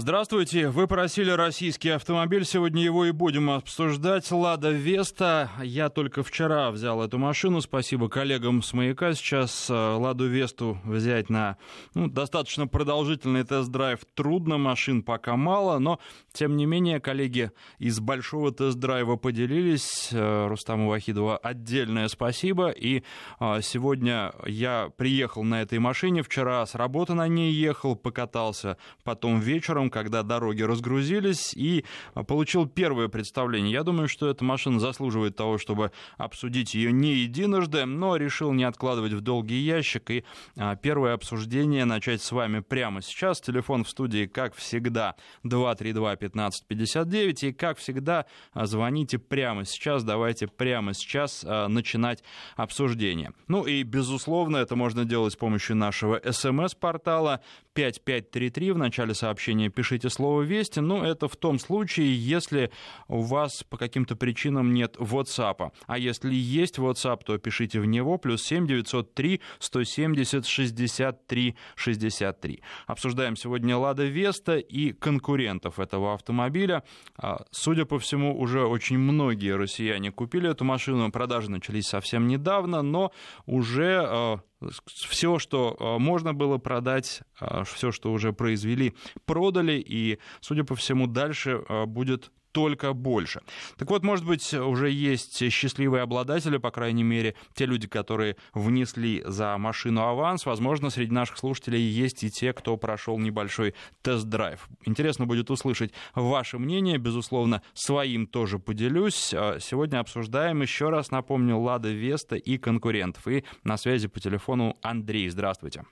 Здравствуйте. Вы просили российский автомобиль. Сегодня его и будем обсуждать. Лада Веста. Я только вчера взял эту машину. Спасибо коллегам с «Маяка». Сейчас э, Ладу Весту взять на ну, достаточно продолжительный тест-драйв трудно. Машин пока мало. Но, тем не менее, коллеги из большого тест-драйва поделились. Э, Рустаму Вахидова отдельное спасибо. И э, сегодня я приехал на этой машине. Вчера с работы на ней ехал, покатался. Потом вечером когда дороги разгрузились, и получил первое представление. Я думаю, что эта машина заслуживает того, чтобы обсудить ее не единожды, но решил не откладывать в долгий ящик и а, первое обсуждение начать с вами прямо сейчас. Телефон в студии, как всегда, 232-1559, и, как всегда, а, звоните прямо сейчас, давайте прямо сейчас а, начинать обсуждение. Ну и, безусловно, это можно делать с помощью нашего смс-портала 5533 в начале сообщения пишите слово «Вести». Ну, это в том случае, если у вас по каким-то причинам нет WhatsApp. А если есть WhatsApp, то пишите в него плюс 7 903 170 63 63. Обсуждаем сегодня «Лада Веста» и конкурентов этого автомобиля. А, судя по всему, уже очень многие россияне купили эту машину. Продажи начались совсем недавно, но уже а, все, что э, можно было продать, э, все, что уже произвели, продали, и, судя по всему, дальше э, будет только больше. Так вот, может быть, уже есть счастливые обладатели, по крайней мере, те люди, которые внесли за машину аванс. Возможно, среди наших слушателей есть и те, кто прошел небольшой тест-драйв. Интересно будет услышать ваше мнение. Безусловно, своим тоже поделюсь. А сегодня обсуждаем, еще раз напомню, Лада Веста и конкурентов. И на связи по телефону Андрей. Здравствуйте.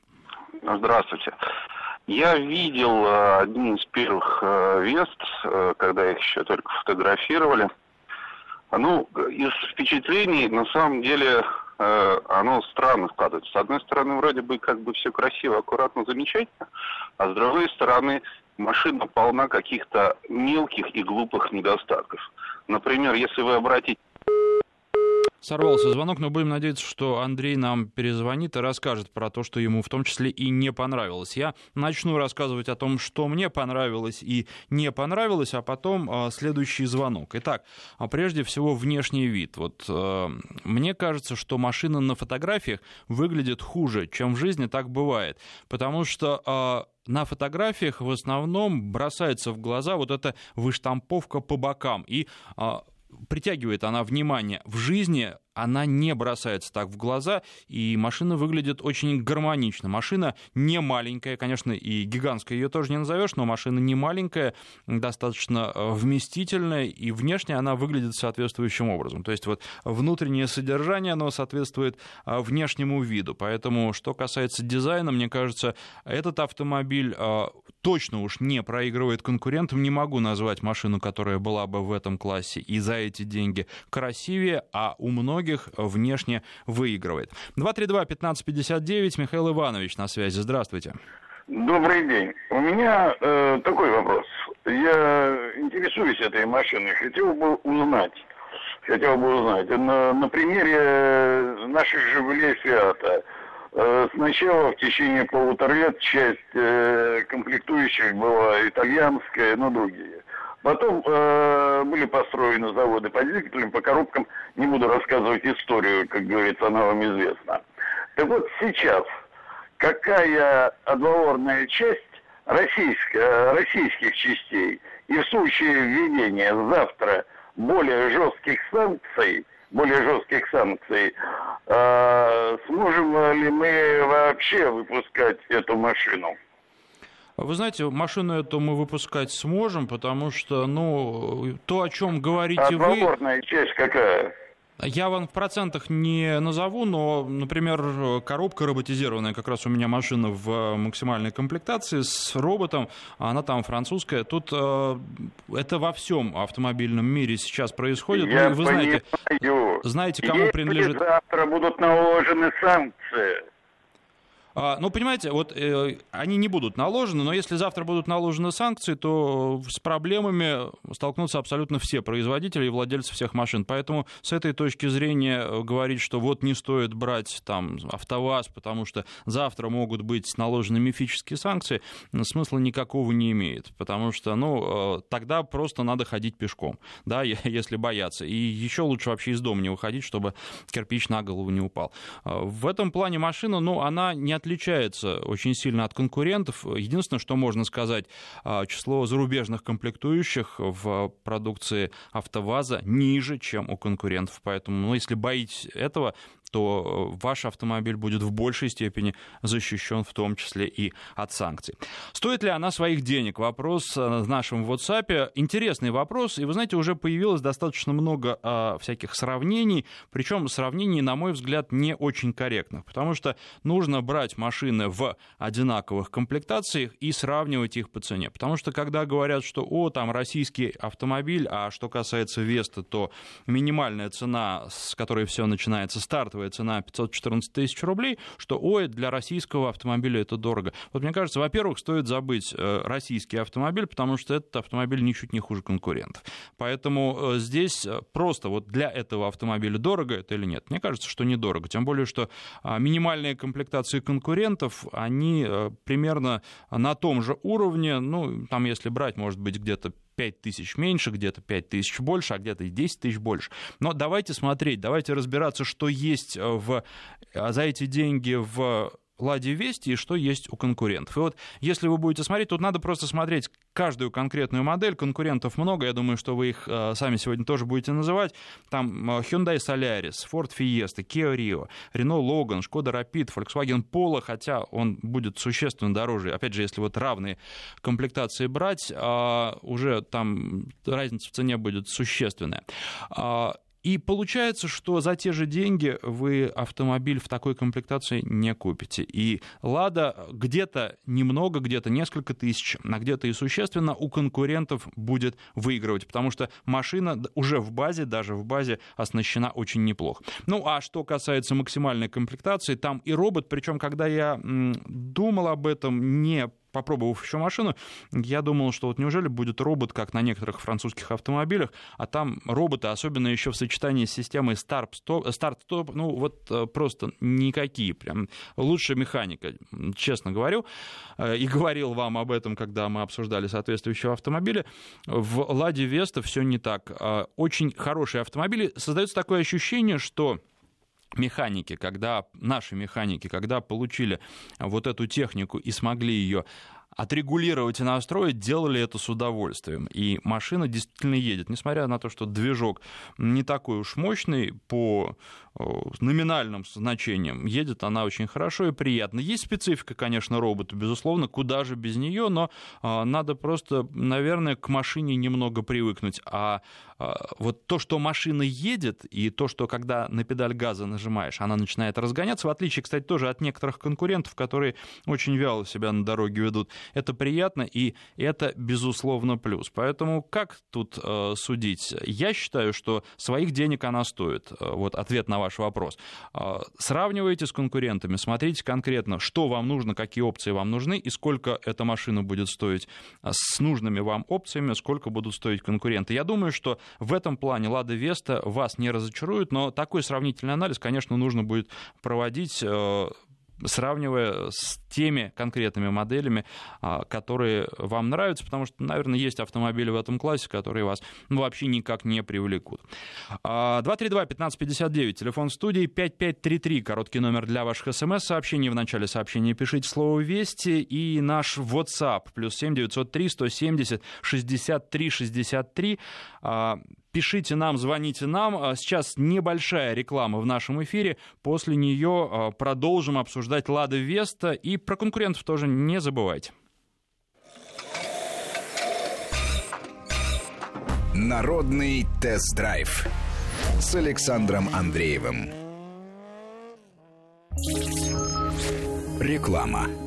Здравствуйте. Я видел э, один из первых э, Вест, э, когда их еще только фотографировали. Ну, из впечатлений, на самом деле, оно странно складывается. С одной стороны, вроде бы как бы все красиво, аккуратно, замечательно, а с другой стороны, машина полна каких-то мелких и глупых недостатков. Например, если вы обратите Сорвался звонок, но будем надеяться, что Андрей нам перезвонит и расскажет про то, что ему в том числе и не понравилось. Я начну рассказывать о том, что мне понравилось и не понравилось, а потом э, следующий звонок. Итак, а прежде всего внешний вид. Вот э, мне кажется, что машина на фотографиях выглядит хуже, чем в жизни так бывает, потому что э, на фотографиях в основном бросается в глаза вот эта выштамповка по бокам. И притягивает она внимание. В жизни она не бросается так в глаза, и машина выглядит очень гармонично. Машина не маленькая, конечно, и гигантская ее тоже не назовешь, но машина не маленькая, достаточно э, вместительная, и внешне она выглядит соответствующим образом. То есть вот внутреннее содержание, оно соответствует э, внешнему виду. Поэтому, что касается дизайна, мне кажется, этот автомобиль э, точно уж не проигрывает конкурентам. Не могу назвать машину, которая была бы в этом классе и за эти деньги красивее, а у многих многих внешне выигрывает. 232-1559, Михаил Иванович на связи. Здравствуйте. Добрый день. У меня э, такой вопрос. Я интересуюсь этой машиной, хотел бы узнать, хотел бы узнать, на, на примере наших «Жигулей» «Фиата». Э, сначала в течение полутора лет часть э, комплектующих была итальянская, но другие. Потом э, были построены заводы по двигателям, по коробкам. Не буду рассказывать историю, как говорится, она вам известна. Так вот сейчас, какая отговорная часть российская, российских частей и в случае введения завтра более жестких санкций, более жестких санкций, э, сможем ли мы вообще выпускать эту машину? Вы знаете, машину эту мы выпускать сможем, потому что, ну, то, о чем говорите а вы... часть какая? Я вам в процентах не назову, но, например, коробка роботизированная, как раз у меня машина в максимальной комплектации с роботом, она там французская. Тут э, это во всем автомобильном мире сейчас происходит. Я вы, вы знаете, знаете, кому Если принадлежит... завтра будут наложены санкции, ну, понимаете, вот э, они не будут наложены, но если завтра будут наложены санкции, то с проблемами столкнутся абсолютно все производители и владельцы всех машин. Поэтому с этой точки зрения э, говорить, что вот не стоит брать там АвтоВАЗ, потому что завтра могут быть наложены мифические санкции, смысла никакого не имеет. Потому что, ну, э, тогда просто надо ходить пешком, да, если бояться. И еще лучше вообще из дома не выходить, чтобы кирпич на голову не упал. В этом плане машина, ну, она не отличается очень сильно от конкурентов. Единственное, что можно сказать, а, число зарубежных комплектующих в продукции АвтоВАЗа ниже, чем у конкурентов. Поэтому, ну, если боитесь этого, то э, ваш автомобиль будет в большей степени защищен, в том числе и от санкций. Стоит ли она своих денег? Вопрос э, в нашем WhatsApp. Интересный вопрос, и вы знаете, уже появилось достаточно много а, всяких сравнений, причем сравнений, на мой взгляд, не очень корректных, потому что нужно брать машины в одинаковых комплектациях и сравнивать их по цене. Потому что когда говорят, что, о, там российский автомобиль, а что касается Веста, то минимальная цена, с которой все начинается, старт стартовая цена 514 тысяч рублей, что, ой, для российского автомобиля это дорого. Вот мне кажется, во-первых, стоит забыть э, российский автомобиль, потому что этот автомобиль ничуть не хуже конкурентов. Поэтому э, здесь э, просто вот для этого автомобиля дорого это или нет? Мне кажется, что недорого. Тем более, что а, минимальные комплектации конкурентов, они примерно на том же уровне, ну, там, если брать, может быть, где-то 5 тысяч меньше, где-то 5 тысяч больше, а где-то и 10 тысяч больше. Но давайте смотреть, давайте разбираться, что есть э, в, э, за эти деньги в Ладе Вести и что есть у конкурентов. И вот если вы будете смотреть, тут надо просто смотреть каждую конкретную модель. Конкурентов много, я думаю, что вы их э, сами сегодня тоже будете называть. Там э, Hyundai Solaris, Ford Fiesta, Kia Rio, Renault Logan, Skoda Rapid, Volkswagen Polo, хотя он будет существенно дороже. Опять же, если вот равные комплектации брать, э, уже там разница в цене будет существенная. И получается, что за те же деньги вы автомобиль в такой комплектации не купите. И «Лада» где-то немного, где-то несколько тысяч, а где-то и существенно у конкурентов будет выигрывать, потому что машина уже в базе, даже в базе оснащена очень неплохо. Ну, а что касается максимальной комплектации, там и робот, причем когда я думал об этом, не попробовав еще машину, я думал, что вот неужели будет робот, как на некоторых французских автомобилях, а там роботы, особенно еще в сочетании с системой старт-стоп, ну вот э, просто никакие, прям лучшая механика, честно говорю, э, и говорил вам об этом, когда мы обсуждали соответствующие автомобили. В Ладе Веста все не так. Э, очень хорошие автомобили. Создается такое ощущение, что механики, когда наши механики, когда получили вот эту технику и смогли ее отрегулировать и настроить, делали это с удовольствием. И машина действительно едет, несмотря на то, что движок не такой уж мощный по э, номинальным значениям, едет она очень хорошо и приятно. Есть специфика, конечно, робота, безусловно, куда же без нее, но э, надо просто, наверное, к машине немного привыкнуть. А э, вот то, что машина едет, и то, что когда на педаль газа нажимаешь, она начинает разгоняться, в отличие, кстати, тоже от некоторых конкурентов, которые очень вяло себя на дороге ведут, это приятно, и это, безусловно, плюс. Поэтому как тут судить? Я считаю, что своих денег она стоит. Вот ответ на ваш вопрос. Э, сравнивайте с конкурентами, смотрите конкретно, что вам нужно, какие опции вам нужны, и сколько эта машина будет стоить э, с нужными вам опциями, сколько будут стоить конкуренты. Я думаю, что в этом плане Лада Веста вас не разочарует, но такой сравнительный анализ, конечно, нужно будет проводить э, сравнивая с теми конкретными моделями, а, которые вам нравятся, потому что, наверное, есть автомобили в этом классе, которые вас ну, вообще никак не привлекут. 232-1559, телефон студии, 5533, короткий номер для ваших смс-сообщений. В начале сообщения пишите слово «Вести» и наш WhatsApp, плюс 7 903 170 63 63 Пишите нам, звоните нам. А сейчас небольшая реклама в нашем эфире. После нее а, продолжим обсуждать Лада Веста. И про конкурентов тоже не забывайте. Народный тест-драйв с Александром Андреевым. Реклама.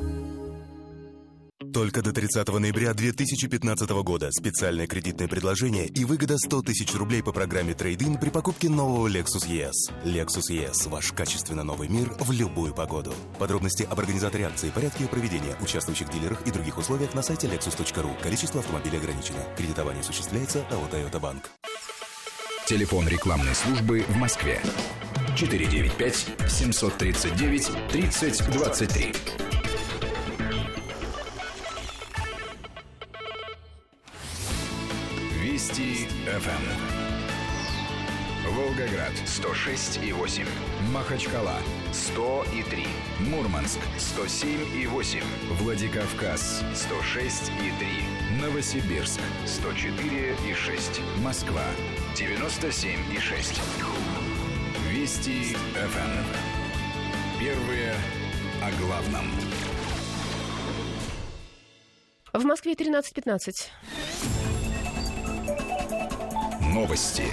Только до 30 ноября 2015 года специальное кредитное предложение и выгода 100 тысяч рублей по программе трейдин при покупке нового Lexus ES. Lexus ES – ваш качественно новый мир в любую погоду. Подробности об организаторе акции, порядке проведения, участвующих дилерах и других условиях на сайте lexus.ru. Количество автомобилей ограничено. Кредитование осуществляется АО «Тойота Банк». Телефон рекламной службы в Москве. 495-739-3023. Вести ФМ. Волгоград 106 и 8. Махачкала 100 и 3. Мурманск 107 и 8. Владикавказ 106 и 3. Новосибирск 104 и 6. Москва 97 и 6. Вести ФМ. Первые о главном. В Москве 13.15. Новости.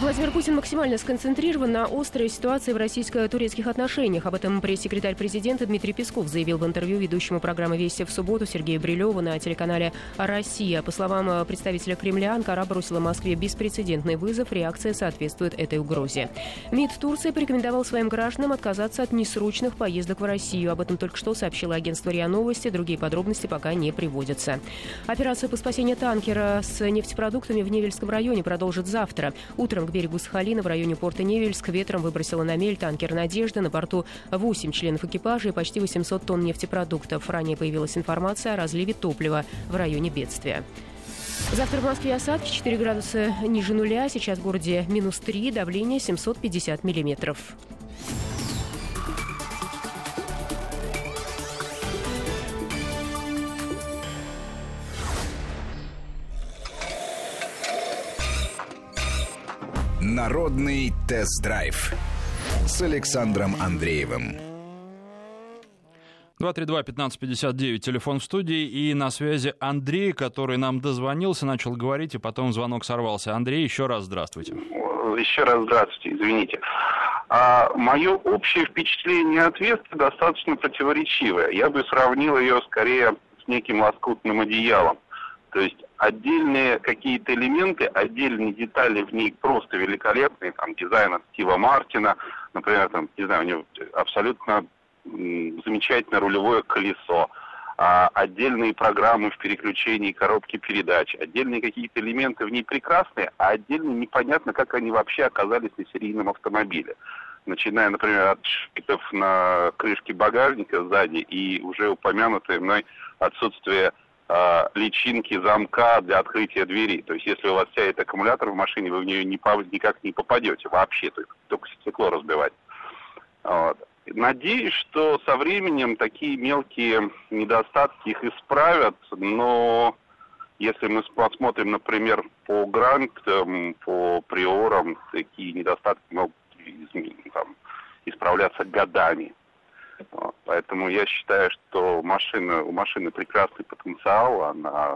Владимир Путин максимально сконцентрирован на острой ситуации в российско-турецких отношениях. Об этом пресс-секретарь президента Дмитрий Песков заявил в интервью ведущему программы «Вести в субботу» Сергею Брилеву на телеканале «Россия». По словам представителя Кремля, Анкара бросила Москве беспрецедентный вызов. Реакция соответствует этой угрозе. МИД Турции порекомендовал своим гражданам отказаться от несрочных поездок в Россию. Об этом только что сообщило агентство РИА Новости. Другие подробности пока не приводятся. Операция по спасению танкера с нефтепродуктами в Невельском районе продолжит завтра. Утром к берегу Сахалина в районе порта Невельск ветром выбросила на мель танкер «Надежда». На борту 8 членов экипажа и почти 800 тонн нефтепродуктов. Ранее появилась информация о разливе топлива в районе бедствия. Завтра в Москве осадки 4 градуса ниже нуля. Сейчас в городе минус 3, давление 750 миллиметров. Народный тест-драйв с Александром Андреевым. 232-1559, телефон в студии, и на связи Андрей, который нам дозвонился, начал говорить, и потом звонок сорвался. Андрей, еще раз здравствуйте. Еще раз здравствуйте, извините. А мое общее впечатление от Веста достаточно противоречивое. Я бы сравнил ее скорее с неким лоскутным одеялом. То есть отдельные какие-то элементы, отдельные детали в ней просто великолепные, там дизайн от Стива Мартина, например, там, не знаю, у него абсолютно замечательное рулевое колесо, а отдельные программы в переключении коробки передач, отдельные какие-то элементы в ней прекрасные, а отдельно непонятно, как они вообще оказались на серийном автомобиле. Начиная, например, от шпитов на крышке багажника сзади и уже упомянутое мной отсутствие э, личинки замка для открытия двери. То есть если у вас сядет аккумулятор в машине, вы в нее не, никак не попадете вообще, только, стекло разбивать. Вот. Надеюсь, что со временем такие мелкие недостатки их исправят, но если мы посмотрим, например, по грантам, по приорам, такие недостатки могут там, исправляться годами. Поэтому я считаю, что машина, у машины прекрасный потенциал, она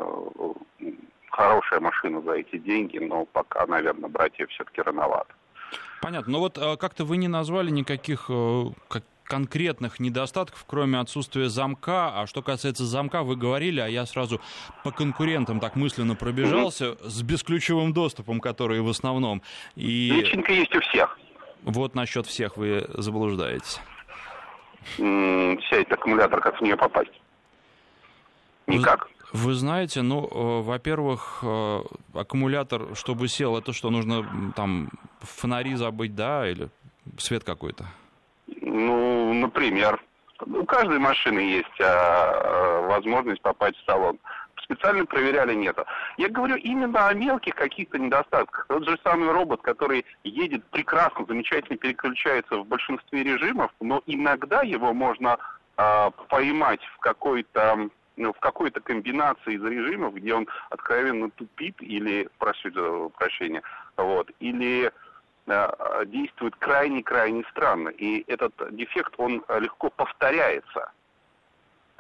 хорошая машина за эти деньги, но пока, наверное, брать ее все-таки рановато. Понятно. Но вот а, как-то вы не назвали никаких э, как конкретных недостатков, кроме отсутствия замка. А что касается замка, вы говорили, а я сразу по конкурентам так мысленно пробежался, с бесключевым доступом, который в основном. И... Личинка есть у всех. Вот насчет всех вы заблуждаетесь сядет аккумулятор, как в нее попасть? Никак. Вы, знаете, ну, э, во-первых, э, аккумулятор, чтобы сел, это что, нужно там фонари забыть, да, или свет какой-то? Ну, например. У каждой машины есть а, возможность попасть в салон специально проверяли, нету. Я говорю именно о мелких каких-то недостатках. Тот же самый робот, который едет прекрасно, замечательно переключается в большинстве режимов, но иногда его можно э, поймать в какой-то ну, в какой-то комбинации из режимов, где он откровенно тупит или, прошу прощения, вот, или э, действует крайне-крайне странно. И этот дефект, он легко повторяется.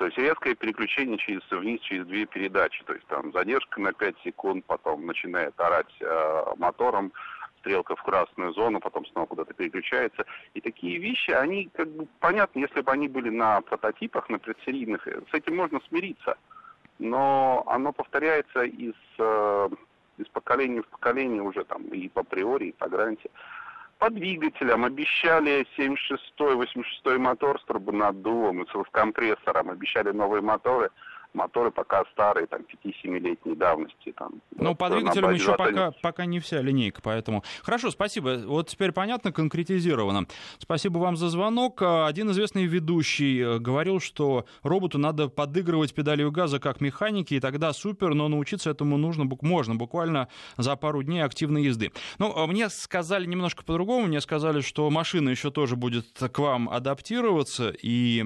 То есть резкое переключение через, вниз через две передачи. То есть там задержка на 5 секунд, потом начинает орать э, мотором, стрелка в красную зону, потом снова куда-то переключается. И такие вещи, они как бы понятны, если бы они были на прототипах, на предсерийных, с этим можно смириться. но оно повторяется из, э, из поколения в поколение уже там и по приори, и по гарантии. По двигателям. Обещали 76-й, 86-й мотор с турбонаддувом и с компрессором, обещали новые моторы – моторы пока старые, там, 5-7-летней давности. Там, ну, по двигателям еще пока, пока не вся линейка, поэтому... Хорошо, спасибо. Вот теперь понятно, конкретизировано. Спасибо вам за звонок. Один известный ведущий э, говорил, что роботу надо подыгрывать педалью газа как механики, и тогда супер, но научиться этому нужно, можно, буквально за пару дней активной езды. Ну, а мне сказали немножко по-другому, мне сказали, что машина еще тоже будет к вам адаптироваться, и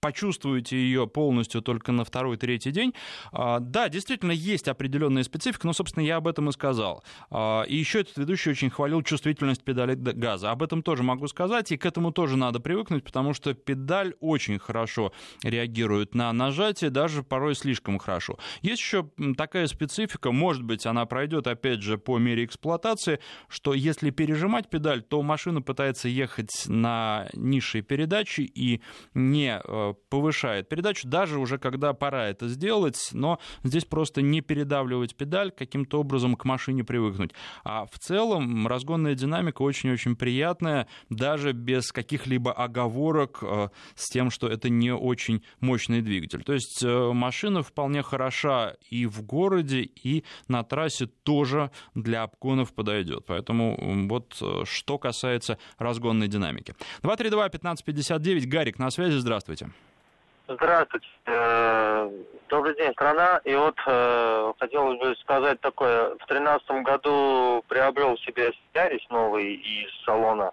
почувствуете ее полностью только на второй, третий день. А, да, действительно, есть определенная специфика, но, собственно, я об этом и сказал. А, и еще этот ведущий очень хвалил чувствительность педали газа. Об этом тоже могу сказать, и к этому тоже надо привыкнуть, потому что педаль очень хорошо реагирует на нажатие, даже порой слишком хорошо. Есть еще такая специфика, может быть, она пройдет, опять же, по мере эксплуатации, что если пережимать педаль, то машина пытается ехать на низшие передачи и не э, повышает передачу, даже уже когда пора это сделать, но здесь просто не передавливать педаль, каким-то образом к машине привыкнуть. А в целом разгонная динамика очень-очень приятная, даже без каких-либо оговорок э, с тем, что это не очень мощный двигатель. То есть э, машина вполне хороша и в городе, и на трассе тоже для обгонов подойдет. Поэтому вот э, что касается разгонной динамики. 232-1559, Гарик на связи, здравствуйте. Здравствуйте. Э, добрый день, страна. И вот э, хотелось бы сказать такое. В тринадцатом году приобрел себе Ярис новый из салона.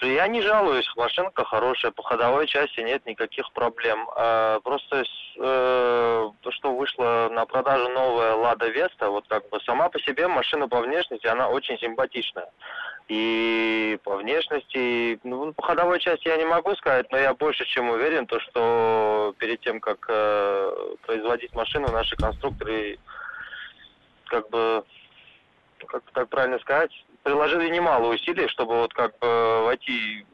Я не жалуюсь, машинка хорошая, по ходовой части нет никаких проблем. А просто э, то, что вышло на продажу новая Лада Веста, вот как бы сама по себе машина по внешности, она очень симпатичная. И по внешности, ну, по ходовой части я не могу сказать, но я больше чем уверен, то, что перед тем, как э, производить машину, наши конструкторы как бы, как, как правильно сказать, приложили немало усилий, чтобы вот как бы войти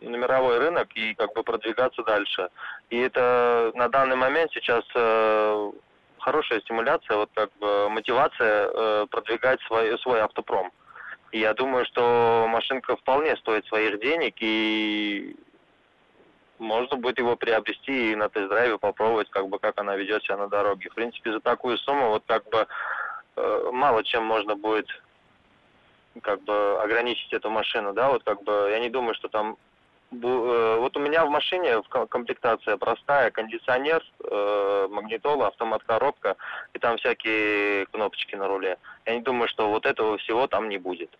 на мировой рынок и как бы продвигаться дальше. И это на данный момент сейчас э, хорошая стимуляция, вот как бы мотивация э, продвигать свой, свой автопром. Я думаю, что машинка вполне стоит своих денег, и можно будет его приобрести и на тест-драйве попробовать, как бы, как она ведет себя на дороге. В принципе, за такую сумму вот как бы э, мало чем можно будет как бы ограничить эту машину, да, вот как бы я не думаю, что там вот у меня в машине комплектация простая, кондиционер, э, магнитола, автомат-коробка и там всякие кнопочки на руле. Я не думаю, что вот этого всего там не будет.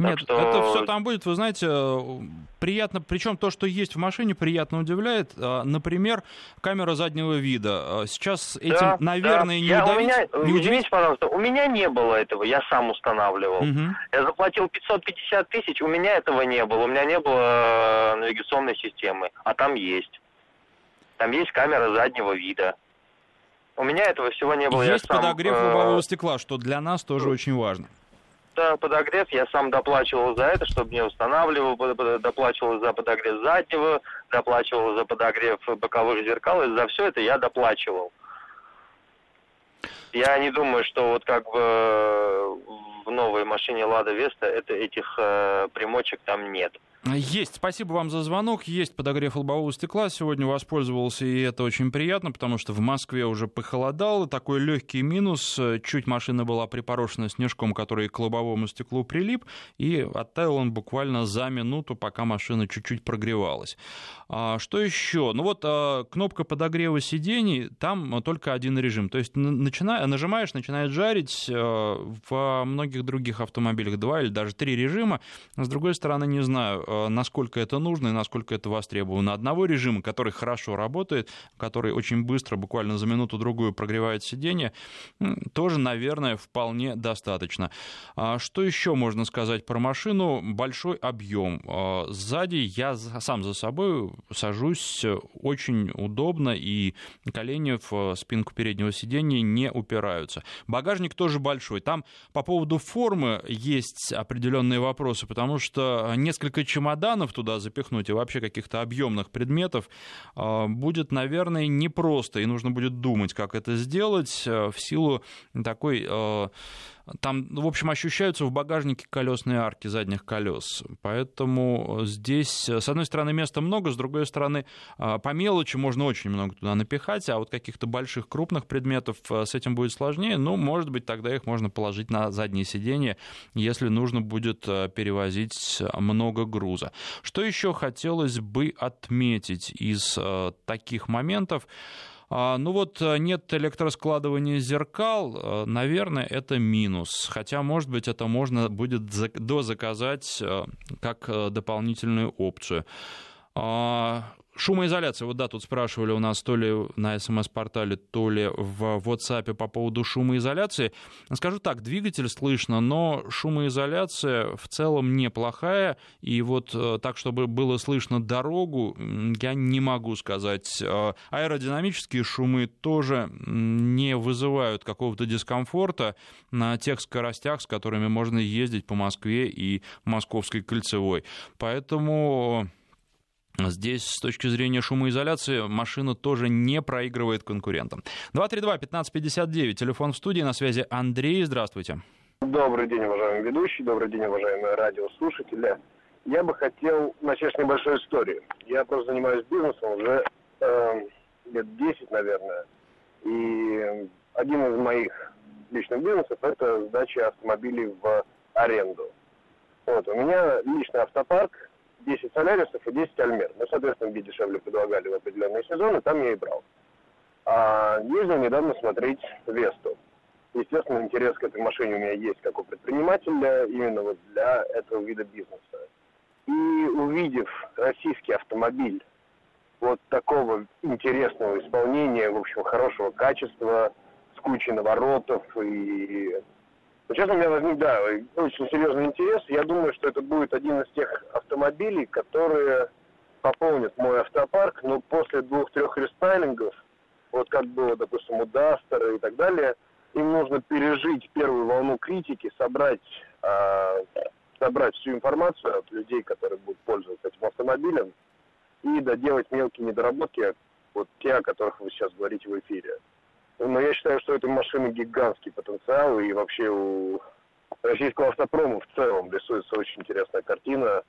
Нет, что... это все там будет, вы знаете, приятно, причем то, что есть в машине, приятно удивляет. А, например, камера заднего вида. А, сейчас этим, да, наверное, да. не я, удавить. Меня, не извините, пожалуйста, у меня не было этого, я сам устанавливал. Угу. Я заплатил 550 тысяч, у меня этого не было, у меня не было э, навигационной системы, а там есть. Там есть камера заднего вида. У меня этого всего не было. Есть сам, подогрев э... лобового стекла, что для нас тоже очень важно подогрев, я сам доплачивал за это, чтобы не устанавливал, доплачивал за подогрев заднего, доплачивал за подогрев боковых зеркал, и за все это я доплачивал. Я не думаю, что вот как бы в новой машине Лада Веста это, этих э, примочек там нет. Есть. Спасибо вам за звонок. Есть подогрев лобового стекла. Сегодня воспользовался, и это очень приятно, потому что в Москве уже похолодало. Такой легкий минус. Чуть машина была припорошена снежком, который к лобовому стеклу прилип, и оттаял он буквально за минуту, пока машина чуть-чуть прогревалась. А, что еще? Ну вот а, кнопка подогрева сидений, там только один режим. То есть начина... нажимаешь, начинает жарить. А, в многих других автомобилях два или даже три режима. С другой стороны, не знаю насколько это нужно и насколько это востребовано. Одного режима, который хорошо работает, который очень быстро, буквально за минуту-другую прогревает сиденье, тоже, наверное, вполне достаточно. А что еще можно сказать про машину? Большой объем. А, сзади я сам за собой сажусь очень удобно, и колени в спинку переднего сиденья не упираются. Багажник тоже большой. Там по поводу формы есть определенные вопросы, потому что несколько человек чемоданов туда запихнуть и вообще каких-то объемных предметов будет, наверное, непросто, и нужно будет думать, как это сделать в силу такой там, в общем, ощущаются в багажнике колесные арки задних колес. Поэтому здесь, с одной стороны, места много, с другой стороны, а, по мелочи можно очень много туда напихать, а вот каких-то больших, крупных предметов а, с этим будет сложнее. Ну, может быть, тогда их можно положить на заднее сиденье, если нужно будет перевозить много груза. Что еще хотелось бы отметить из таких моментов? А, ну вот э, нет электроскладывания зеркал, э, наверное, это минус. Хотя, может быть, это можно будет дозаказать э, как дополнительную опцию. Шумоизоляция. Вот да, тут спрашивали у нас то ли на СМС-портале, то ли в WhatsApp по поводу шумоизоляции. Скажу так, двигатель слышно, но шумоизоляция в целом неплохая. И вот э, так, чтобы было слышно дорогу, я не могу сказать. Э, аэродинамические шумы тоже не вызывают какого-то дискомфорта на тех скоростях, с которыми можно ездить по Москве и Московской кольцевой. Поэтому Здесь с точки зрения шумоизоляции машина тоже не проигрывает конкурентам. 232-1559, телефон в студии, на связи Андрей, здравствуйте. Добрый день, уважаемый ведущий, добрый день, уважаемые радиослушатели. Я бы хотел начать с небольшой истории. Я просто занимаюсь бизнесом уже э, лет 10, наверное. И один из моих личных бизнесов – это сдача автомобилей в аренду. Вот, у меня личный автопарк, 10 солярисов и 10 альмер. Ну, соответственно, где дешевле предлагали в определенные сезоны, там я и брал. А ездил недавно смотреть Весту. Естественно, интерес к этой машине у меня есть как у предпринимателя, именно вот для этого вида бизнеса. И увидев российский автомобиль вот такого интересного исполнения, в общем, хорошего качества, с кучей наворотов и Сейчас у меня возник, да, очень серьезный интерес. Я думаю, что это будет один из тех автомобилей, которые пополнят мой автопарк, но после двух-трех рестайлингов, вот как было, допустим, у Дастера и так далее, им нужно пережить первую волну критики, собрать, э, собрать всю информацию от людей, которые будут пользоваться этим автомобилем, и доделать мелкие недоработки, вот те, о которых вы сейчас говорите в эфире. Я считаю, что этой машины гигантский потенциал, и вообще у российского автопрома в целом рисуется очень интересная картина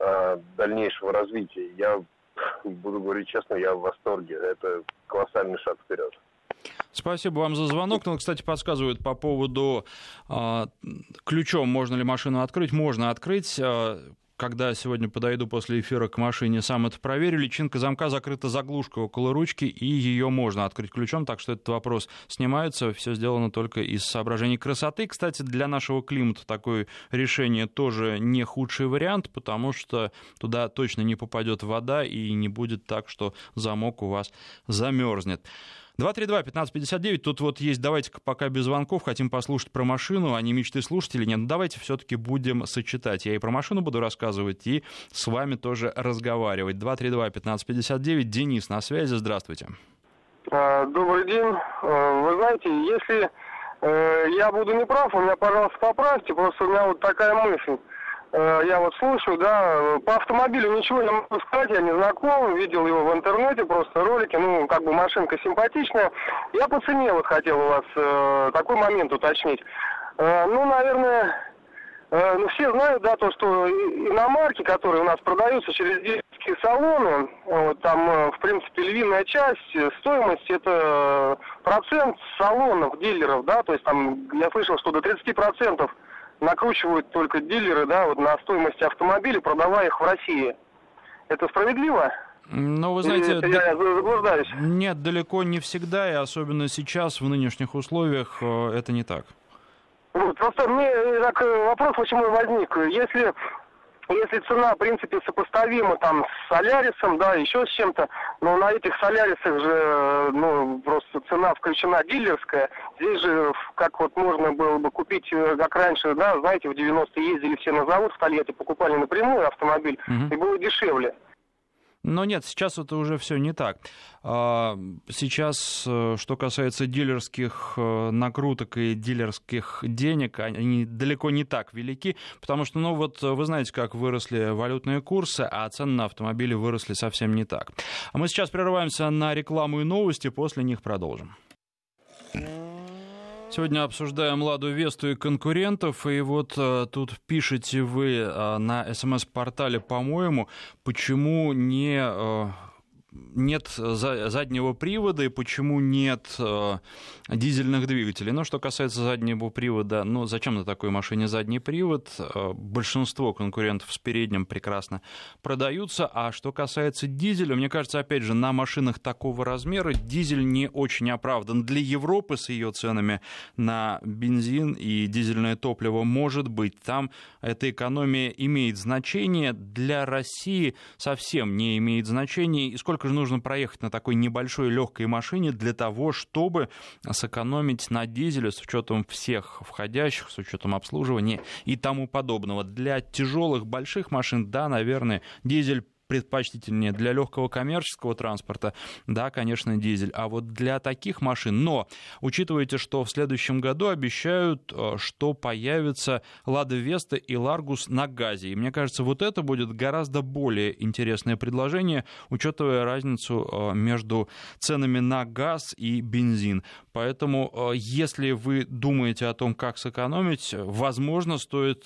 э, дальнейшего развития. Я буду говорить честно, я в восторге. Это колоссальный шаг вперед. Спасибо вам за звонок. Ну, кстати, подсказывают по поводу э, ключом, можно ли машину открыть. Можно открыть. Э, когда сегодня подойду после эфира к машине, сам это проверю. Личинка замка закрыта заглушкой около ручки, и ее можно открыть ключом, так что этот вопрос снимается. Все сделано только из соображений красоты. Кстати, для нашего климата такое решение тоже не худший вариант, потому что туда точно не попадет вода и не будет так, что замок у вас замерзнет. 232-1559, тут вот есть, давайте пока без звонков, хотим послушать про машину, а не мечты слушателей. Нет, ну давайте все-таки будем сочетать. Я и про машину буду рассказывать, и с вами тоже разговаривать. 232-1559, Денис на связи, здравствуйте. А, добрый день. А, вы знаете, если э, я буду неправ, у меня, пожалуйста, поправьте, просто у меня вот такая мысль. Э, я вот слушаю, да, по автомобилю ничего не могу сказать, я не знаком, видел его в интернете, просто ролики, ну, как бы машинка симпатичная. Я по цене вот хотел у вас э, такой момент уточнить. Э, ну, наверное, э, ну, все знают, да, то, что иномарки, которые у нас продаются через дилерские салоны, вот, там, э, в принципе, львиная часть, стоимость это процент салонов, дилеров, да, то есть там, я слышал, что до 30 процентов накручивают только дилеры, да, вот на стоимость автомобиля, продавая их в России. Это справедливо? Ну, вы знаете, Или я заблуждаюсь? Нет, далеко не всегда, и особенно сейчас, в нынешних условиях, э, это не так. Вот, просто мне так э, вопрос почему возник. Если если цена, в принципе, сопоставима там с Солярисом, да, еще с чем-то, но на этих Солярисах же, ну, просто цена включена дилерская. Здесь же, как вот можно было бы купить, э, как раньше, да, знаете, в 90-е ездили все на завод в Тольятти, покупали напрямую автомобиль, угу. и было дешевле. Но нет, сейчас это уже все не так. А, сейчас, э, что касается дилерских э, накруток и дилерских денег, они далеко не так велики, потому что, ну вот, вы знаете, как выросли валютные курсы, а цены на автомобили выросли совсем не так. А мы сейчас прерываемся на рекламу и новости, после них продолжим. Сегодня обсуждаем «Ладу Весту» и конкурентов, и вот а, тут пишете вы а, на СМС-портале, по-моему, почему не а, нет заднего привода и почему нет э, дизельных двигателей. Но что касается заднего привода, ну зачем на такой машине задний привод? Э, большинство конкурентов с передним прекрасно продаются. А что касается дизеля, мне кажется, опять же, на машинах такого размера дизель не очень оправдан. Для Европы с ее ценами на бензин и дизельное топливо может быть. Там эта экономия имеет значение. Для России совсем не имеет значения. И сколько сколько же нужно проехать на такой небольшой легкой машине для того, чтобы сэкономить на дизеле с учетом всех входящих, с учетом обслуживания и тому подобного. Для тяжелых больших машин, да, наверное, дизель предпочтительнее для легкого коммерческого транспорта, да, конечно, дизель. А вот для таких машин, но учитывайте, что в следующем году обещают, э, что появится Лада Веста и Ларгус на газе. И мне кажется, вот это будет гораздо более интересное предложение, учитывая разницу э, между ценами на газ и бензин. Поэтому, э, если вы думаете о том, как сэкономить, возможно, стоит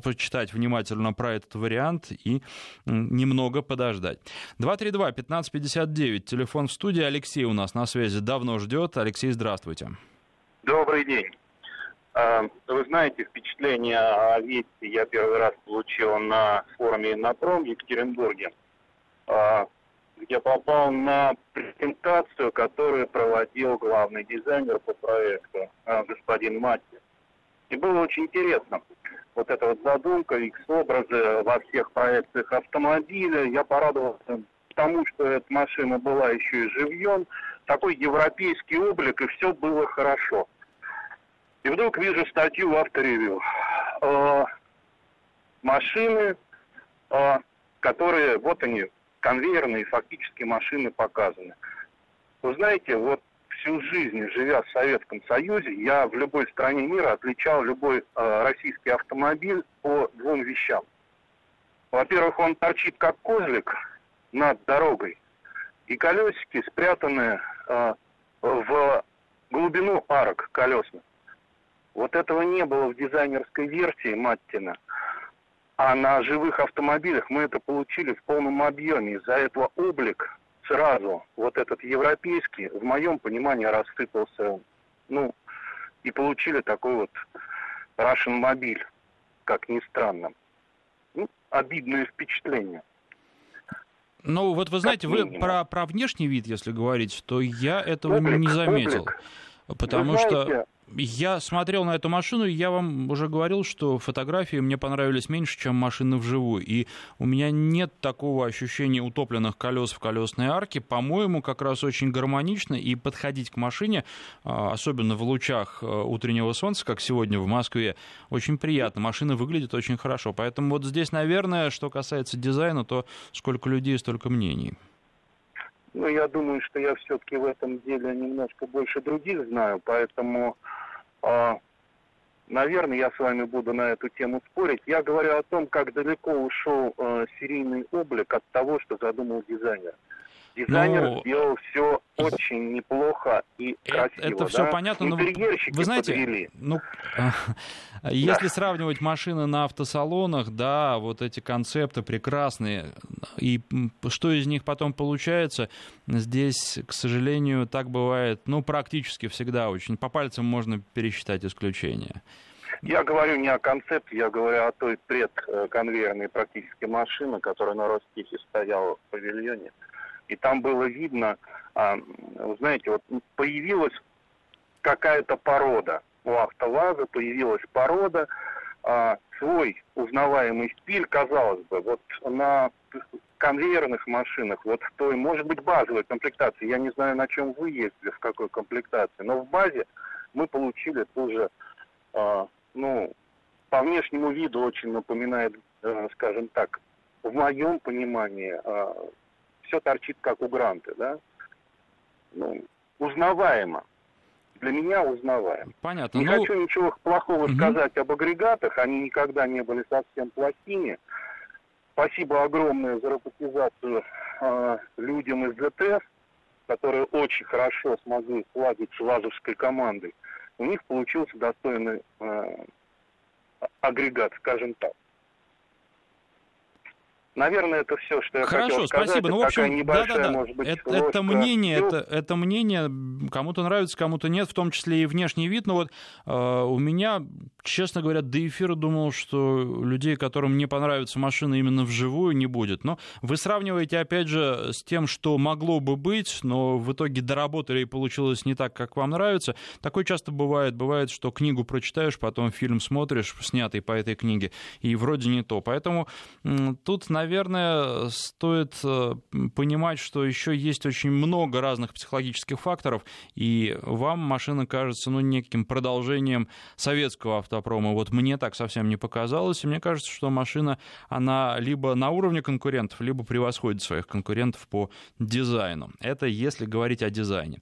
почитать внимательно про этот вариант и немного подождать. 232-1559, телефон в студии. Алексей у нас на связи давно ждет. Алексей, здравствуйте. Добрый день. А, вы знаете, впечатление о Вести я первый раз получил на форуме «Напром» в Екатеринбурге, а, где попал на презентацию, которую проводил главный дизайнер по проекту, а, господин Матти. И было очень интересно вот эта вот задумка, X-образы во всех проекциях автомобиля. Я порадовался тому, что эта машина была еще и живьем, такой европейский облик, и все было хорошо. И вдруг вижу статью в авторевью. Э, машины, э, которые, вот они, конвейерные фактически машины показаны. Вы знаете, вот всю жизнь, живя в Советском Союзе, я в любой стране мира отличал любой э, российский автомобиль по двум вещам. Во-первых, он торчит как козлик над дорогой, и колесики спрятаны э, в глубину арок колесных. Вот этого не было в дизайнерской версии Маттина. А на живых автомобилях мы это получили в полном объеме. Из-за этого облик сразу вот этот европейский, в моем понимании, рассыпался, ну, и получили такой вот Russian мобиль, как ни странно. Ну, обидное впечатление. Ну, вот вы знаете, вы про, про внешний вид, если говорить, то я этого облик, не заметил. Облик. Потому вы знаете, что я смотрел на эту машину, и я вам уже говорил, что фотографии мне понравились меньше, чем машины вживую. И у меня нет такого ощущения утопленных колес в колесной арке. По-моему, как раз очень гармонично. И подходить к машине, а, особенно в лучах а, утреннего солнца, как сегодня в Москве, очень приятно. Машина выглядит очень хорошо. Поэтому вот здесь, наверное, что касается дизайна, то сколько людей, столько мнений. Ну, я думаю, что я все-таки в этом деле немножко больше других знаю, поэтому, э, наверное, я с вами буду на эту тему спорить. Я говорю о том, как далеко ушел э, серийный облик от того, что задумал дизайнер. Дизайнер ну, сделал все очень неплохо и это, красиво. Это все да? понятно, но вы знаете, подвели. ну, если сравнивать машины на автосалонах, да, вот эти концепты прекрасные, и что из них потом получается, здесь, к сожалению, так бывает, ну, практически всегда очень. По пальцам можно пересчитать исключения. Я говорю не о концепте, я говорю о той предконвейерной практически машине, которая на Ростехе стояла в павильоне. И там было видно, а, вы знаете, вот появилась какая-то порода. У АвтоВАЗа появилась порода, а, свой узнаваемый стиль, казалось бы, вот на конвейерных машинах, вот в той, может быть, базовой комплектации, я не знаю, на чем вы ездили, в какой комплектации, но в базе мы получили тоже, э, ну, по внешнему виду очень напоминает, э, скажем так, в моем понимании, все торчит, как у Гранта, да? Ну, узнаваемо. Для меня узнаваемо. Понятно. Не ну... хочу ничего плохого Мгм. сказать об агрегатах, они никогда не были совсем плохими. Спасибо огромное за роботизацию э, людям из ЗТС, которые очень хорошо смогли сладить с ВАЗовской командой. У них получился достойный э, агрегат, скажем так. Наверное, это все, что я Хорошо, хотел сказать. спасибо. Ну, в общем, небольшая, да-да-да. может быть, это, это мнение, дегтя. это, это мнение, кому-то нравится, кому-то нет, в том числе и внешний вид. Но вот э, у меня, честно говоря, до эфира думал, что людей, которым не понравится машина именно вживую, не будет. Но вы сравниваете, опять же, с тем, что могло бы быть, но в итоге доработали и получилось не так, как вам нравится. Такое часто бывает. Бывает, что книгу прочитаешь, потом фильм смотришь, снятый по этой книге, и вроде не то. Поэтому тут, наверное, стоит э, понимать, что еще есть очень много разных психологических факторов, и вам машина кажется, ну, неким продолжением советского автопрома. Вот мне так совсем не показалось, и мне кажется, что машина, она либо на уровне конкурентов, либо превосходит своих конкурентов по дизайну. Это если говорить о дизайне.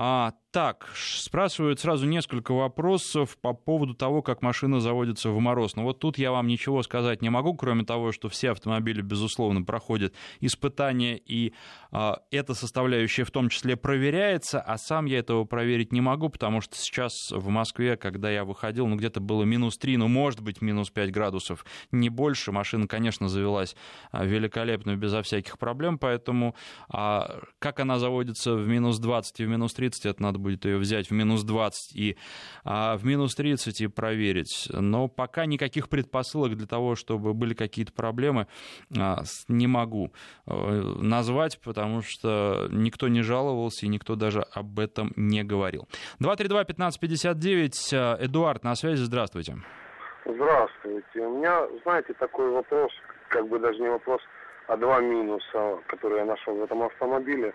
А, так, спрашивают сразу несколько вопросов по поводу того, как машина заводится в мороз. Но вот тут я вам ничего сказать не могу, кроме того, что все автомобили, безусловно, проходят испытания, и а, эта составляющая в том числе проверяется, а сам я этого проверить не могу, потому что сейчас в Москве, когда я выходил, ну где-то было минус 3, ну может быть минус 5 градусов, не больше. Машина, конечно, завелась а, великолепно, безо всяких проблем, поэтому а, как она заводится в минус 20 и в минус 30, это надо будет ее взять в минус 20 и а, в минус 30 и проверить. Но пока никаких предпосылок для того, чтобы были какие-то проблемы, а, не могу э, назвать, потому что никто не жаловался и никто даже об этом не говорил. 232-1559, э, Эдуард на связи, здравствуйте. Здравствуйте. У меня, знаете, такой вопрос, как бы даже не вопрос, а два минуса, которые я нашел в этом автомобиле.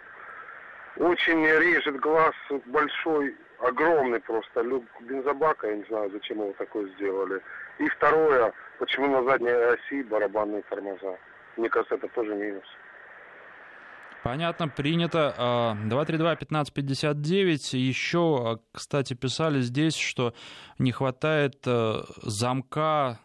Очень режет глаз большой, огромный просто люк бензобака, я не знаю, зачем его такое сделали. И второе, почему на задней оси барабанные тормоза. Мне кажется, это тоже минус. Понятно, принято. А, 232-1559. Еще, а, кстати, писали здесь, что не хватает э, замка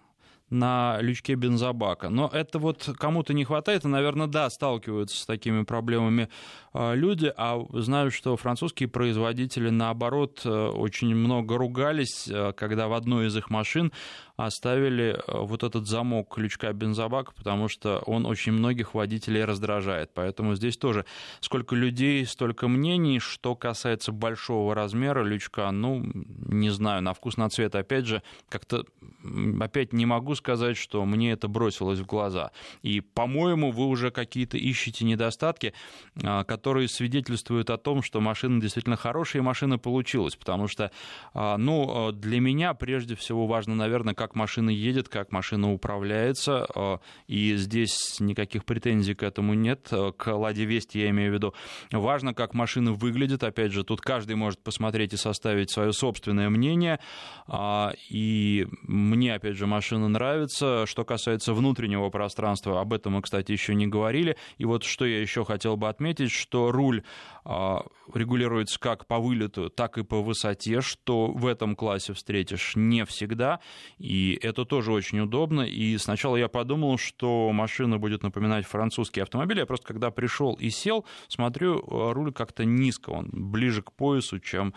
на лючке бензобака. Но это вот кому-то не хватает, и, наверное, да, сталкиваются с такими проблемами э, люди, а знаю, что французские производители, наоборот, э, очень много ругались, э, когда в одной из их машин оставили э, вот этот замок лючка бензобака, потому что он очень многих водителей раздражает. Поэтому здесь тоже сколько людей, столько мнений. Что касается большого размера лючка, ну, не знаю, на вкус, на цвет, опять же, как-то опять не могу сказать, что мне это бросилось в глаза. И, по-моему, вы уже какие-то ищете недостатки, а, которые свидетельствуют о том, что машина действительно хорошая, и машина получилась. Потому что, а, ну, а, для меня прежде всего важно, наверное, как машина едет, как машина управляется. а, И здесь никаких претензий к этому нет. а, К Ладе Вести я имею в виду. Важно, как машина выглядит. Опять же, тут каждый может посмотреть и составить свое собственное мнение. А, И мне, опять же, машина нравится. Что касается внутреннего пространства, об этом мы, кстати, еще не говорили. И вот что я еще хотел бы отметить, что руль а, регулируется как по вылету, так и по высоте, что в этом классе встретишь не всегда. И это тоже очень удобно. И сначала я подумал, что машина будет напоминать французский автомобиль. Я просто когда пришел и сел, смотрю, а, руль как-то низко, он ближе к поясу, чем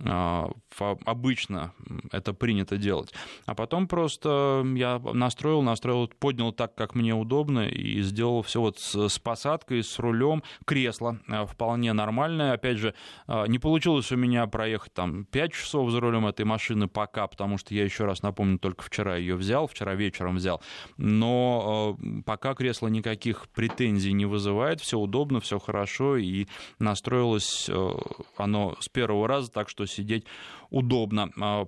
обычно это принято делать. А потом просто я настроил, настроил, поднял так, как мне удобно, и сделал все вот с, посадкой, с рулем. Кресло а, вполне нормальное. Опять же, а, не получилось у меня проехать там 5 часов за рулем этой машины пока, потому что я еще раз напомню, только вчера ее взял, вчера вечером взял. Но а, пока кресло никаких претензий не вызывает, все удобно, все хорошо, и настроилось оно с первого раза, так что сидеть удобно. А,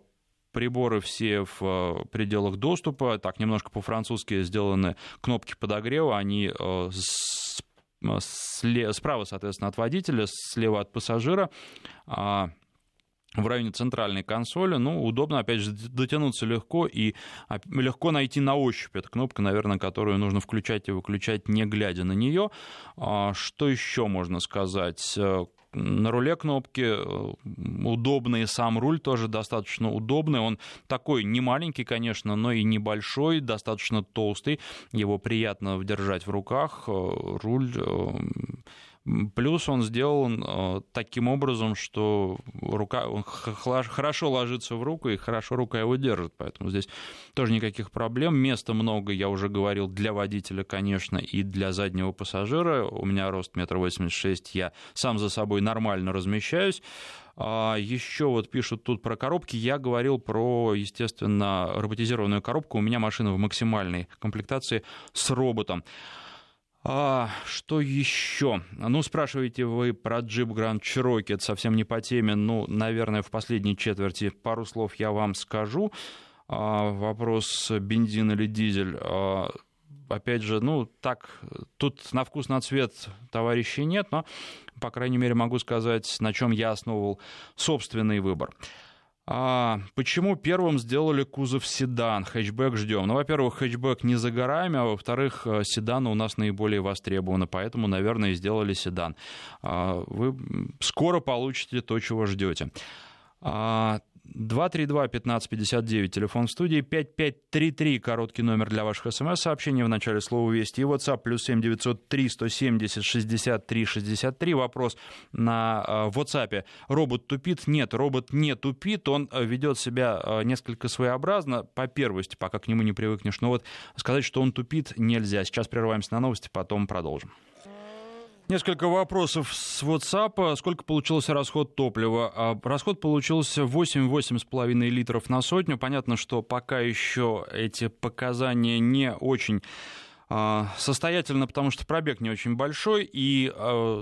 Приборы все в э, пределах доступа. Так, немножко по-французски сделаны кнопки подогрева. Они э, сле- справа, соответственно, от водителя, слева от пассажира. А, в районе центральной консоли. Ну, удобно, опять же, дотянуться легко и легко найти на ощупь. Это кнопка, наверное, которую нужно включать и выключать, не глядя на нее. А, что еще можно сказать? Э, на руле кнопки э, удобные, сам руль тоже достаточно удобный. Он такой не маленький, конечно, но и небольшой, достаточно толстый. Его приятно держать в руках. Э, руль Плюс он сделан э, таким образом, что рука, он хорошо ложится в руку и хорошо рука его держит, поэтому здесь тоже никаких проблем. Места много, я уже говорил, для водителя, конечно, и для заднего пассажира. У меня рост метр восемьдесят шесть, я сам за собой нормально размещаюсь. А еще вот пишут тут про коробки. Я говорил про, естественно, роботизированную коробку. У меня машина в максимальной комплектации с роботом. А, что еще? Ну, спрашиваете вы про джип Grand Cherokee, это совсем не по теме. Ну, наверное, в последней четверти пару слов я вам скажу. А, вопрос бензин или дизель. А, опять же, ну, так, тут на вкус, на цвет товарищей нет, но, по крайней мере, могу сказать, на чем я основывал собственный выбор. А почему первым сделали кузов седан? Хэтчбэк ждем. Ну, во-первых, хэтчбэк не за горами, а во-вторых, э, седаны у нас наиболее востребованы, поэтому, наверное, и сделали седан. А, вы скоро получите то, чего ждете. А, 232-1559, телефон в студии, 5533, короткий номер для ваших смс-сообщений в начале слова «Вести» и WhatsApp, плюс 7903 170 63 63. Вопрос на э, WhatsApp. Робот тупит? Нет, робот не тупит, он э, ведет себя э, несколько своеобразно, по первости, пока к нему не привыкнешь, но вот сказать, что он тупит, нельзя. Сейчас прерываемся на новости, потом продолжим. Несколько вопросов с WhatsApp. Сколько получился расход топлива? А, расход получился 8-8,5 литров на сотню. Понятно, что пока еще эти показания не очень состоятельно, потому что пробег не очень большой, и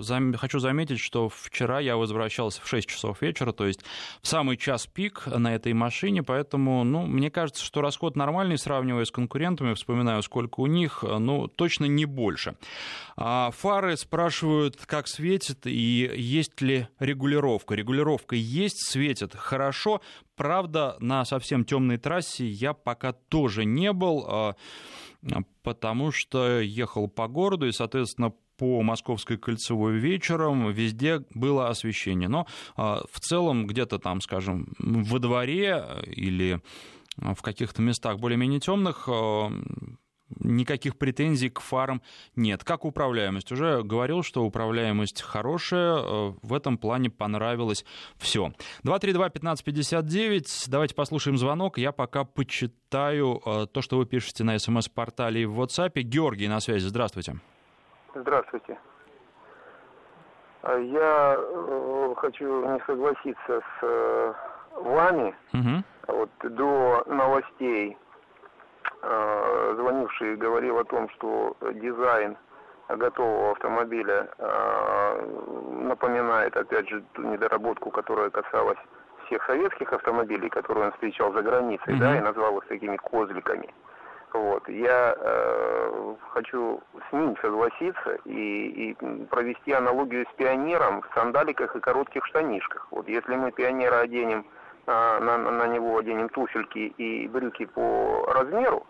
зам, хочу заметить, что вчера я возвращался в 6 часов вечера, то есть в самый час пик на этой машине, поэтому, ну, мне кажется, что расход нормальный, сравнивая с конкурентами, вспоминаю, сколько у них, ну, точно не больше. А фары спрашивают, как светит и есть ли регулировка. Регулировка есть, светит хорошо, правда, на совсем темной трассе я пока тоже не был, а, потому что ехал по городу и, соответственно, по Московской кольцевой вечером везде было освещение. Но а, в целом где-то там, скажем, во дворе или в каких-то местах более-менее темных а, никаких претензий к фарам нет. Как управляемость? Уже говорил, что управляемость хорошая, э, в этом плане понравилось все. 232-1559, давайте послушаем звонок, я пока почитаю э, то, что вы пишете на смс-портале и в WhatsApp. Георгий на связи, здравствуйте. Здравствуйте. А я э, хочу не согласиться с вами. Угу. Вот до новостей Э, звонивший говорил о том, что дизайн готового автомобиля э, напоминает, опять же, ту недоработку, которая касалась всех советских автомобилей, которые он встречал за границей, mm-hmm. да, и назвал их такими козликами. Вот. Я э, хочу с ним согласиться и, и провести аналогию с пионером в сандаликах и коротких штанишках. Вот если мы пионера оденем на, на него оденем туфельки и брюки по размеру,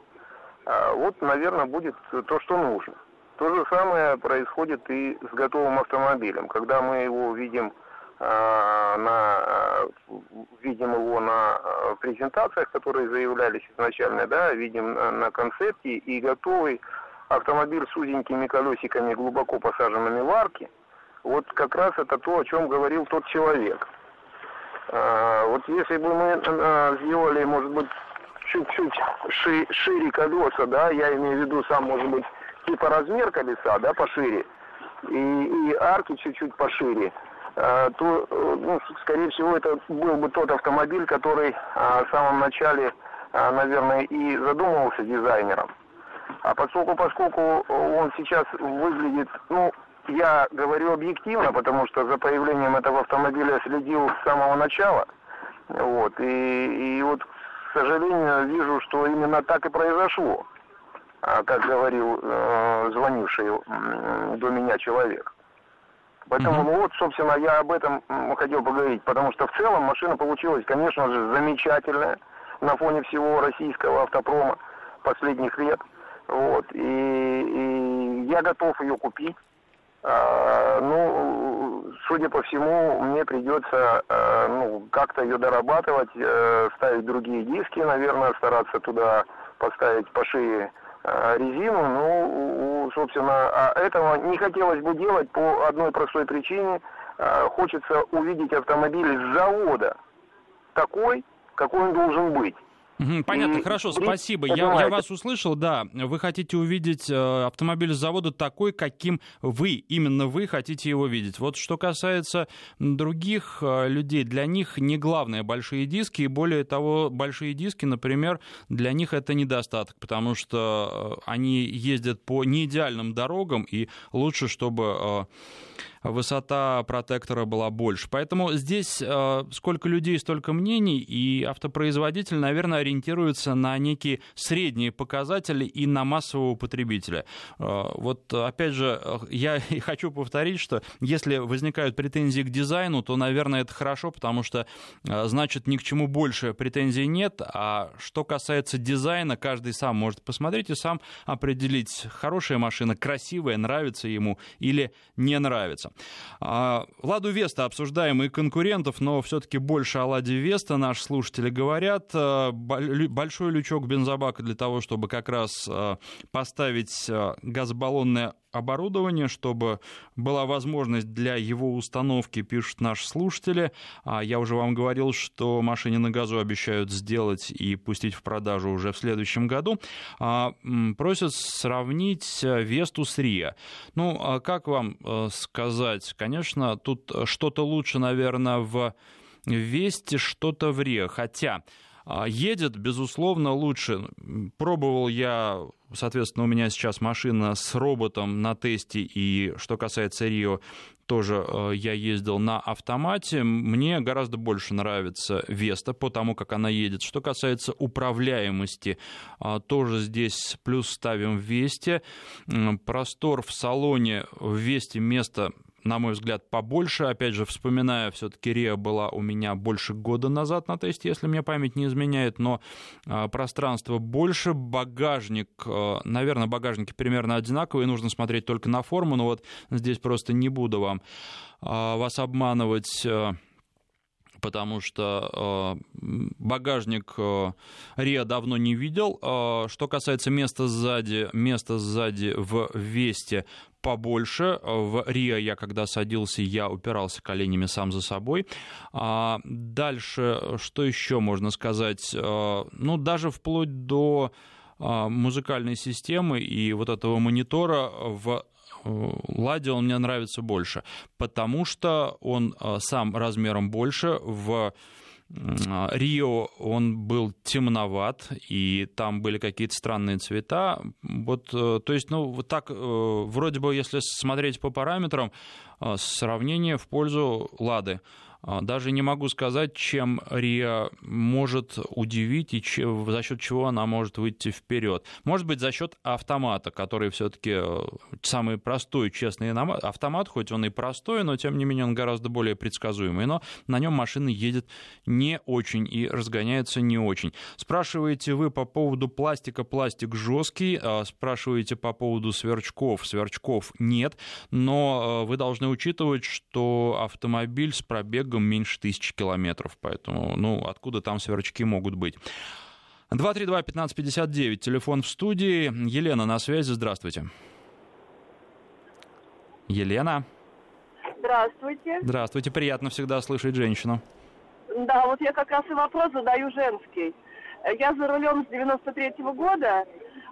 а, вот, наверное, будет то, что нужно. То же самое происходит и с готовым автомобилем. Когда мы его видим а, на, видим его на презентациях, которые заявлялись изначально, да, видим на концепте и готовый автомобиль с узенькими колесиками, глубоко посаженными в арки, вот как раз это то, о чем говорил тот человек. А, вот если бы мы а, сделали, может быть, чуть-чуть ши, шире колеса, да, я имею в виду сам, может быть, типа размер колеса, да, пошире, и, и арки чуть-чуть пошире, а, то, ну, скорее всего, это был бы тот автомобиль, который в самом начале, наверное, и задумывался дизайнером. А поскольку, поскольку он сейчас выглядит, ну, я говорю объективно, потому что за появлением этого автомобиля следил с самого начала. Вот. И, и вот, к сожалению, вижу, что именно так и произошло, а, как говорил э, звонивший э, до меня человек. Поэтому, ну вот, собственно, я об этом хотел поговорить, потому что в целом машина получилась, конечно же, замечательная на фоне всего российского автопрома последних лет. Вот. И, и я готов ее купить. А, ну, судя по всему, мне придется а, ну, как-то ее дорабатывать, а, ставить другие диски, наверное, стараться туда поставить по шее а, резину. Ну, собственно, а этого не хотелось бы делать по одной простой причине. Хочется увидеть автомобиль с завода такой, какой он должен быть. Понятно, хорошо, спасибо. Я, я вас услышал, да. Вы хотите увидеть э, автомобиль с завода такой, каким вы, именно вы хотите его видеть. Вот что касается других э, людей, для них не главное большие диски, и более того, большие диски, например, для них это недостаток, потому что э, они ездят по неидеальным дорогам, и лучше, чтобы высота протектора была больше. Поэтому здесь э, сколько людей, столько мнений, и автопроизводитель, наверное, ориентируется на некие средние показатели и на массового потребителя. Э, вот, опять же, я и хочу повторить, что если возникают претензии к дизайну, то, наверное, это хорошо, потому что, э, значит, ни к чему больше претензий нет, а что касается дизайна, каждый сам может посмотреть и сам определить, хорошая машина, красивая, нравится ему или не нравится вопроса. А, Ладу Веста обсуждаем и конкурентов, но все-таки больше о Ладе Веста наши слушатели говорят. А, большой лючок бензобака для того, чтобы как раз а, поставить газобаллонное оборудование, чтобы была возможность для его установки, пишут наши слушатели. А я уже вам говорил, что машине на газу обещают сделать и пустить в продажу уже в следующем году. А, просят сравнить Весту с Риа. Ну, а как вам э, сказать? Конечно, тут что-то лучше, наверное, в Весте, что-то в Риа. Хотя едет, безусловно, лучше. Пробовал я, соответственно, у меня сейчас машина с роботом на тесте, и что касается Рио, тоже э, я ездил на автомате. Мне гораздо больше нравится Веста по тому, как она едет. Что касается управляемости, а, тоже здесь плюс ставим в Весте. Простор в салоне в Весте место на мой взгляд, побольше. Опять же, вспоминая, все-таки Риа была у меня больше года назад на тесте, если мне память не изменяет, но а, пространство больше, багажник, а, наверное, багажники примерно одинаковые, нужно смотреть только на форму, но вот здесь просто не буду вам а, вас обманывать потому что э, багажник э, Риа давно не видел. Э, что касается места сзади, места сзади в Весте побольше. В Рио я, когда садился, я упирался коленями сам за собой. А дальше, что еще можно сказать? Э, ну, даже вплоть до э, музыкальной системы и вот этого монитора в Э, Ладе он мне нравится больше, потому что он э, сам размером больше, в Рио он был темноват, и там были какие-то странные цвета. Вот, э, то есть, ну, вот так, вроде бы, если смотреть по параметрам, сравнение в пользу Лады. А, даже не могу сказать, чем РИА может удивить и за счет чего она может выйти вперед. Может быть, за счет автомата, который все-таки э, самый простой, честный автомат, хоть он и простой, но тем не менее он гораздо более предсказуемый. Но на нем машина едет не очень и разгоняется не очень. Спрашиваете вы по поводу пластика, пластик жесткий, а, спрашиваете по поводу сверчков, сверчков нет, но э, вы должны учитывать, что автомобиль с пробегом пробегом меньше тысячи километров, поэтому, ну, откуда там сверчки могут быть. 232-1559, телефон в студии. Елена на связи, здравствуйте. Елена. Здравствуйте. Здравствуйте, приятно всегда слышать женщину. Да, вот я как раз и вопрос задаю женский. Я за рулем с 93-го года,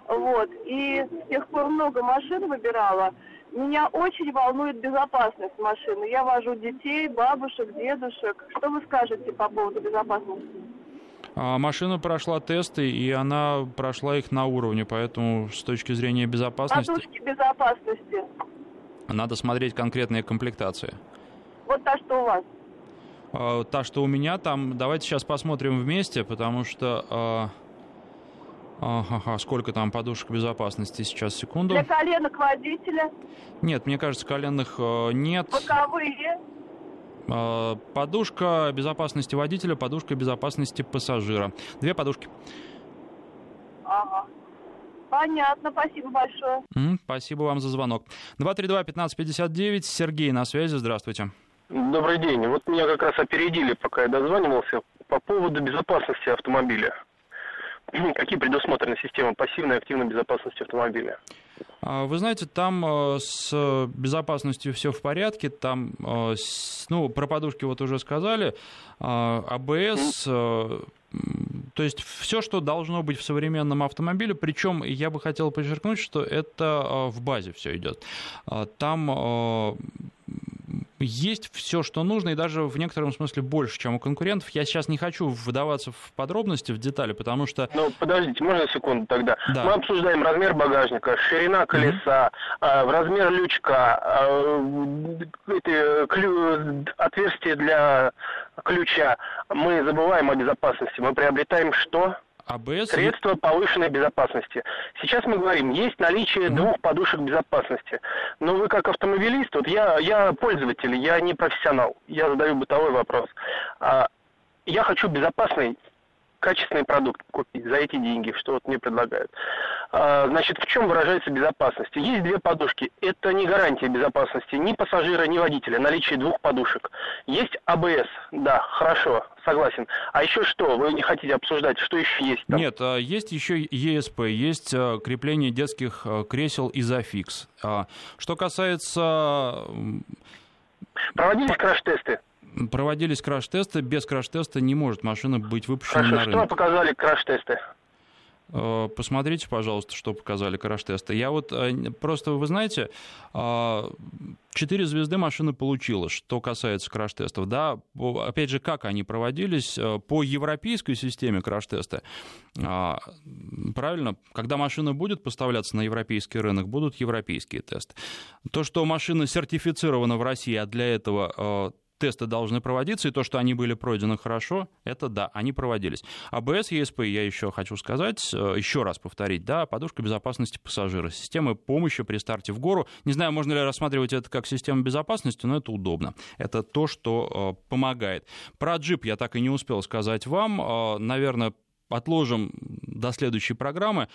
вот, и с тех пор много машин выбирала. Меня очень волнует безопасность машины. Я вожу детей, бабушек, дедушек. Что вы скажете по поводу безопасности? А машина прошла тесты, и она прошла их на уровне, поэтому с точки зрения безопасности... Подушки безопасности. Надо смотреть конкретные комплектации. Вот та, что у вас. А, та, что у меня там, давайте сейчас посмотрим вместе, потому что... А, Ага, сколько там подушек безопасности сейчас, секунду? Для коленок водителя. Нет, мне кажется, коленных э, нет. Боковые. Э, подушка безопасности водителя, подушка безопасности пассажира. Две подушки. Ага. Понятно, спасибо большое. М, Спасибо вам за звонок. 232-1559, Сергей на связи, здравствуйте. Добрый день. Вот меня как раз опередили, пока я дозванивался, по поводу безопасности автомобиля. Какие предусмотрены системы пассивной и активной безопасности автомобиля? А, Вы знаете, там э, с безопасностью все в порядке. Там, э, ну, про подушки вот уже сказали. А, АБС, э, м, то есть все, что должно быть в современном автомобиле. Причем я бы хотел подчеркнуть, что это э, в базе все идет. А, Там э, есть все, что нужно, и даже в некотором смысле больше, чем у конкурентов. Я сейчас не хочу вдаваться в подробности, в детали, потому что... Ну, подождите, можно секунду тогда? Да. Мы обсуждаем размер багажника, ширина колеса, в размер лючка, а, эти, клю- отверстие для ключа. Мы забываем о безопасности. Мы приобретаем что? АБС... Средства повышенной безопасности. Сейчас мы говорим, есть наличие двух подушек безопасности. Но вы как автомобилист, вот я, я пользователь, я не профессионал, я задаю бытовой вопрос. А, я хочу безопасный, качественный продукт купить за эти деньги, что вот мне предлагают. А, значит, в чем выражается безопасность? Есть две подушки. Это не гарантия безопасности ни пассажира, ни водителя, наличие двух подушек. Есть АБС, да, хорошо, согласен. А еще что? Вы не хотите обсуждать, что еще есть там? Нет, а, есть еще ЕСП, есть а, крепление детских кресел Изофикс. Что касается... Проводились краш-тесты? Проводились краш-тесты, без краш-теста не может машина быть выпущена Хорошо, на что рынок. показали краш-тесты? Э, Посмотрите, пожалуйста, что показали краш-тесты. Я вот э, просто, вы знаете, а, четыре звезды машина получила, что касается краш-тестов. Да, опять же, как они проводились э, по европейской системе краш-теста. а, Правильно, когда машина будет поставляться на европейский рынок, будут европейские тесты. То, что машина сертифицирована в России, а для этого тесты должны проводиться, и то, что они были пройдены хорошо, это да, они проводились. АБС, ЕСП, я еще хочу сказать, э, еще раз повторить, да, подушка безопасности пассажира, система помощи при старте в гору. Не знаю, можно ли рассматривать это как систему безопасности, но это удобно. Это то, что э, помогает. Про джип я так и не успел сказать вам. Э, Наверное, отложим до следующей программы.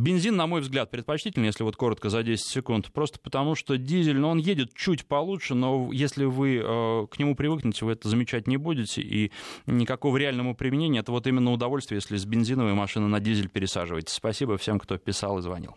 Бензин, на мой взгляд, предпочтительнее, если вот коротко за 10 секунд, просто потому что дизель, ну, он едет чуть получше, но если вы э, к нему привыкнете, вы это замечать не будете, и никакого реального применения, это вот именно удовольствие, если с бензиновой машины на дизель пересаживаетесь. Спасибо всем, кто писал и звонил.